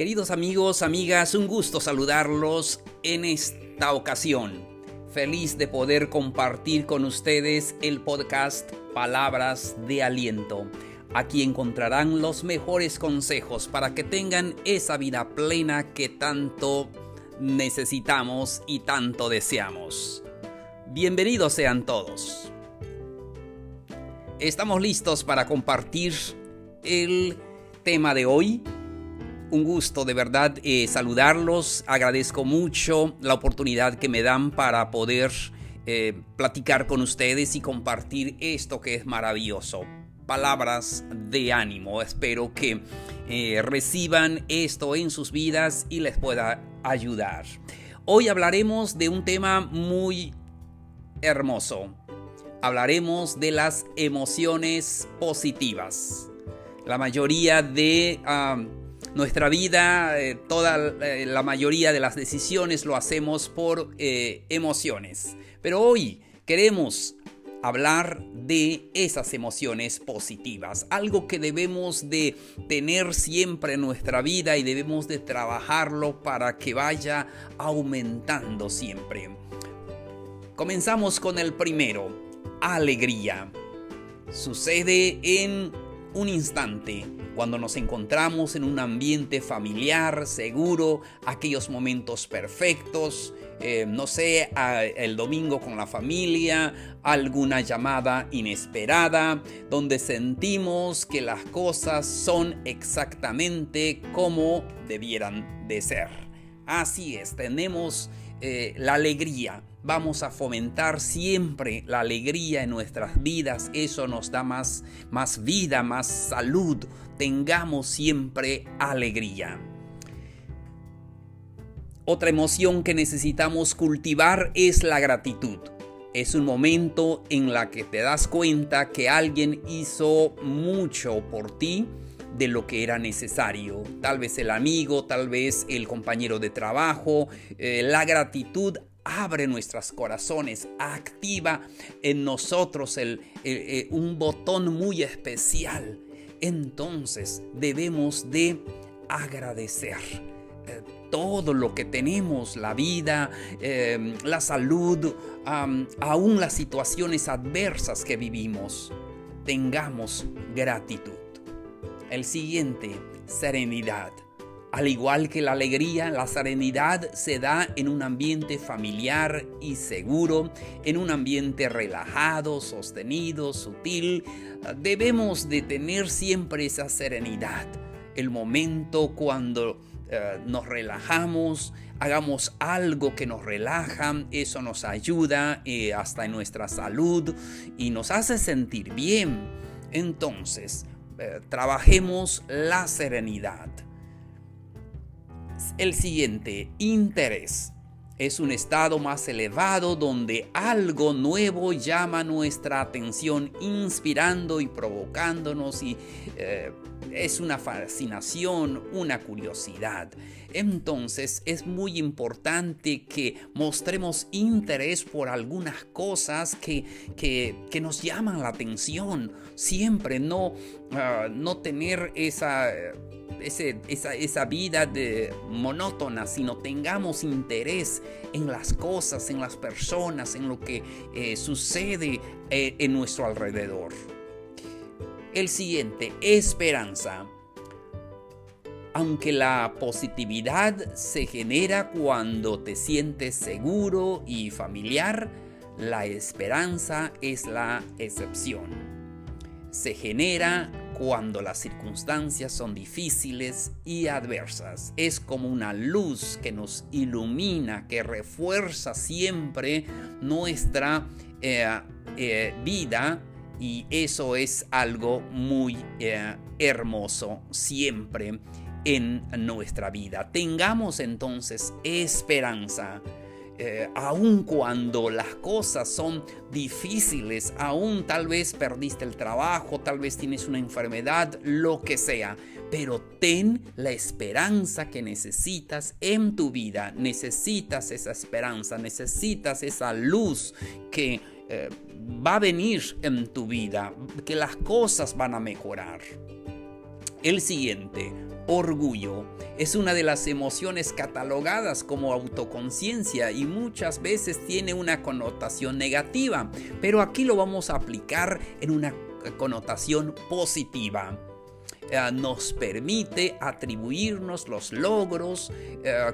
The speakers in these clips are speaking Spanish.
Queridos amigos, amigas, un gusto saludarlos en esta ocasión. Feliz de poder compartir con ustedes el podcast Palabras de Aliento. Aquí encontrarán los mejores consejos para que tengan esa vida plena que tanto necesitamos y tanto deseamos. Bienvenidos sean todos. Estamos listos para compartir el tema de hoy un gusto de verdad eh, saludarlos. Agradezco mucho la oportunidad que me dan para poder eh, platicar con ustedes y compartir esto que es maravilloso. Palabras de ánimo. Espero que eh, reciban esto en sus vidas y les pueda ayudar. Hoy hablaremos de un tema muy hermoso. Hablaremos de las emociones positivas. La mayoría de nuestra vida, eh, toda eh, la mayoría de las decisiones lo hacemos por eh, emociones. Pero hoy queremos hablar de esas emociones positivas, algo que debemos de tener siempre en nuestra vida y debemos de trabajarlo para que vaya aumentando siempre. Comenzamos con el primero, alegría. Sucede en un instante cuando nos encontramos en un ambiente familiar, seguro, aquellos momentos perfectos, eh, no sé, el domingo con la familia, alguna llamada inesperada, donde sentimos que las cosas son exactamente como debieran de ser. Así es, tenemos eh, la alegría. Vamos a fomentar siempre la alegría en nuestras vidas. Eso nos da más, más vida, más salud. Tengamos siempre alegría. Otra emoción que necesitamos cultivar es la gratitud. Es un momento en la que te das cuenta que alguien hizo mucho por ti de lo que era necesario. Tal vez el amigo, tal vez el compañero de trabajo. Eh, la gratitud abre nuestros corazones, activa en nosotros el, eh, un botón muy especial. Entonces debemos de agradecer eh, todo lo que tenemos, la vida, la salud, aún las situaciones adversas que vivimos. Tengamos gratitud. El siguiente, serenidad. Al igual que la alegría, la serenidad se da en un ambiente familiar y seguro, en un ambiente relajado, sostenido, sutil. Debemos de tener siempre esa serenidad. El momento cuando eh, nos relajamos, hagamos algo que nos relaja, eso nos ayuda eh, hasta en nuestra salud y nos hace sentir bien. Entonces, eh, trabajemos la serenidad. El siguiente, interés. Es un estado más elevado donde algo nuevo llama nuestra atención, inspirando y provocándonos y eh, es una fascinación, una curiosidad. Entonces es muy importante que mostremos interés por algunas cosas que, que, nos llaman la atención. Siempre no, ah, no tener esa... esa, vida de monótona, sino tengamos interés en las cosas, en las personas, en lo que eh, sucede eh, en nuestro alrededor. El siguiente, esperanza. Aunque la positividad se genera cuando te sientes seguro y familiar, la esperanza es la excepción. Se genera cuando las circunstancias son difíciles y adversas. Es como una luz que nos ilumina, que refuerza siempre nuestra eh, eh, vida y eso es algo muy eh, hermoso siempre en nuestra vida. Tengamos entonces esperanza. Eh, aun cuando las cosas son difíciles, aún tal vez perdiste el trabajo, tal vez tienes una enfermedad, lo que sea, pero ten la esperanza que necesitas en tu vida, necesitas esa esperanza, necesitas esa luz que eh, va a venir en tu vida, que las cosas van a mejorar. El siguiente, orgullo. Es una de las emociones catalogadas como autoconciencia y muchas veces tiene una connotación negativa, pero aquí lo vamos a aplicar en una connotación positiva. Eh, nos permite atribuirnos los logros eh,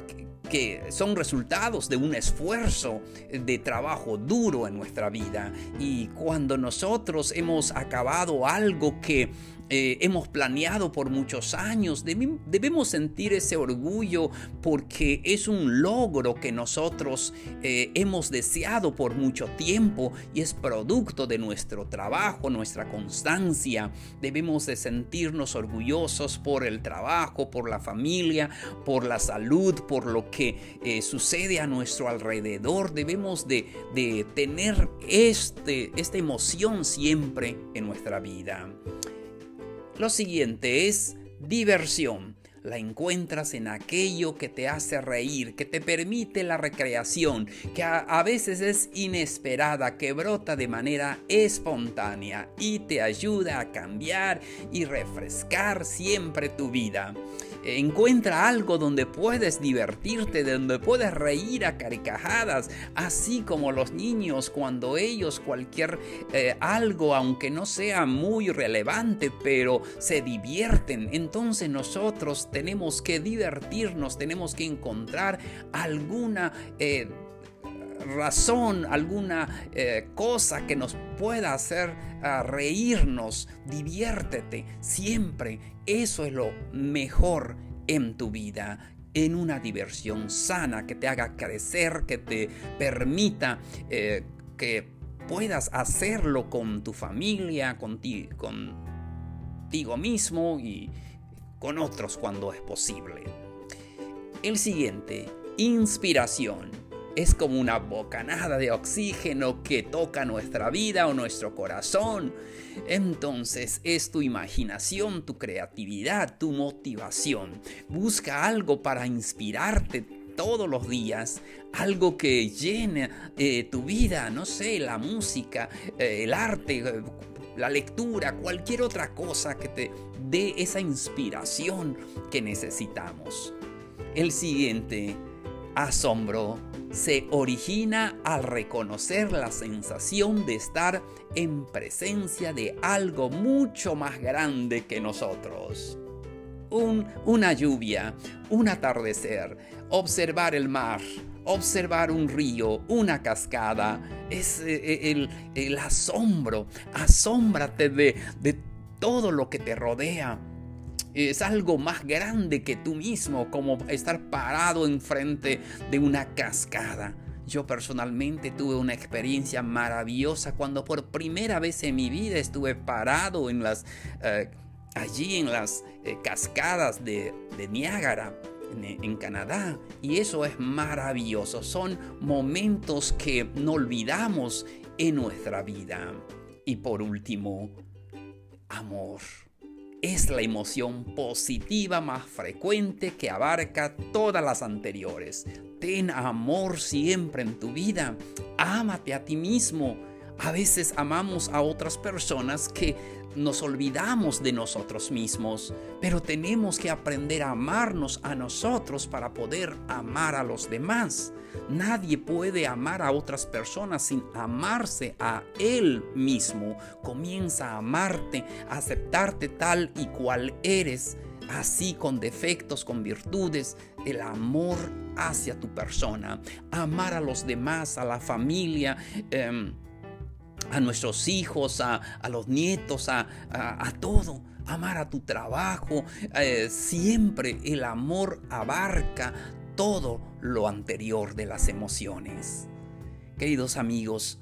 que son resultados de un esfuerzo de trabajo duro en nuestra vida. Y cuando nosotros hemos acabado algo que eh, hemos planeado por muchos años. debemos sentir ese orgullo porque es un logro que nosotros eh, hemos deseado por mucho tiempo y es producto de nuestro trabajo, nuestra constancia. Debemos de sentirnos orgullosos por el trabajo, por la familia, por la salud, por lo que eh, sucede a nuestro alrededor. Debemos de, tener este, esta emoción siempre en nuestra vida. Lo siguiente es diversión. La encuentras en aquello que te hace reír, que te permite la recreación, que a, veces es inesperada, que brota de manera espontánea y te ayuda a cambiar y refrescar siempre tu vida. Encuentra algo donde puedes divertirte, donde puedes reír a carcajadas, así como los niños cuando ellos cualquier eh, algo, aunque no sea muy relevante, pero se divierten. Entonces nosotros tenemos que divertirnos, tenemos que encontrar alguna... Eh, razón, alguna eh, cosa que nos pueda hacer ah, reírnos, diviértete siempre. Eso es lo mejor en tu vida en una diversión sana que te haga crecer, que te permita eh, que puedas hacerlo con tu familia, contigo, contigo mismo y con otros cuando es posible. El siguiente, inspiración es como una bocanada de oxígeno que toca nuestra vida o nuestro corazón. Entonces es tu imaginación, tu creatividad, tu motivación. Busca algo para inspirarte todos los días, algo que llene eh, tu vida, no sé, la música, eh, el arte, eh, la lectura, cualquier otra cosa que te dé esa inspiración que necesitamos. El siguiente, asombro se origina al reconocer la sensación de estar en presencia de algo mucho más grande que nosotros. una lluvia, un atardecer, observar el mar, observar un río, una cascada, es eh, eh, el, el asombro, asómbrate de, de todo lo que te rodea es algo más grande que tú mismo, como estar parado enfrente de una cascada. Yo personalmente tuve una experiencia maravillosa cuando por primera vez en mi vida estuve parado en las, eh, allí en las eh, cascadas de, Niágara. en Canadá y eso es maravilloso son momentos que no olvidamos en nuestra vida y por último amor es la emoción positiva más frecuente que abarca todas las anteriores. Ten amor siempre en tu vida. Ámate a ti mismo. A veces amamos a otras personas que nos olvidamos de nosotros mismos, pero tenemos que aprender a amarnos a nosotros para poder amar a los demás. Nadie puede amar a otras personas sin amarse a él mismo. Comienza a amarte, a aceptarte tal y cual eres, así con defectos, con virtudes, el amor hacia tu persona, amar a los demás, a la familia. Em, a nuestros hijos, a, los nietos, a, todo. Amar a tu trabajo. Eh, siempre el amor abarca todo lo anterior de las emociones. Queridos amigos,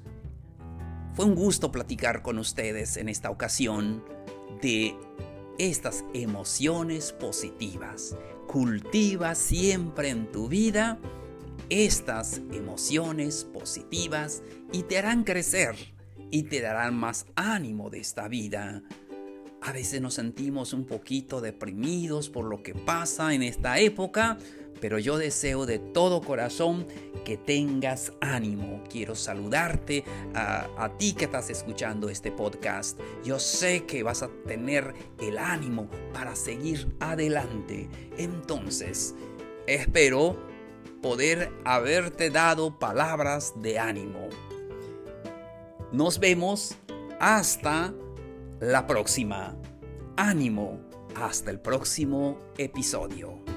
fue un gusto platicar con ustedes en esta ocasión de estas emociones positivas. Cultiva siempre en tu vida estas emociones positivas y te harán crecer y te darán más ánimo de esta vida. A veces nos sentimos un poquito deprimidos por lo que pasa en esta época, pero yo deseo de todo corazón que tengas ánimo. Quiero saludarte a, a, ti que estás escuchando este podcast. Yo sé que vas a tener el ánimo para seguir adelante. Entonces, espero poder haberte dado palabras de ánimo. Nos vemos hasta la próxima. Ánimo. Hasta el próximo episodio.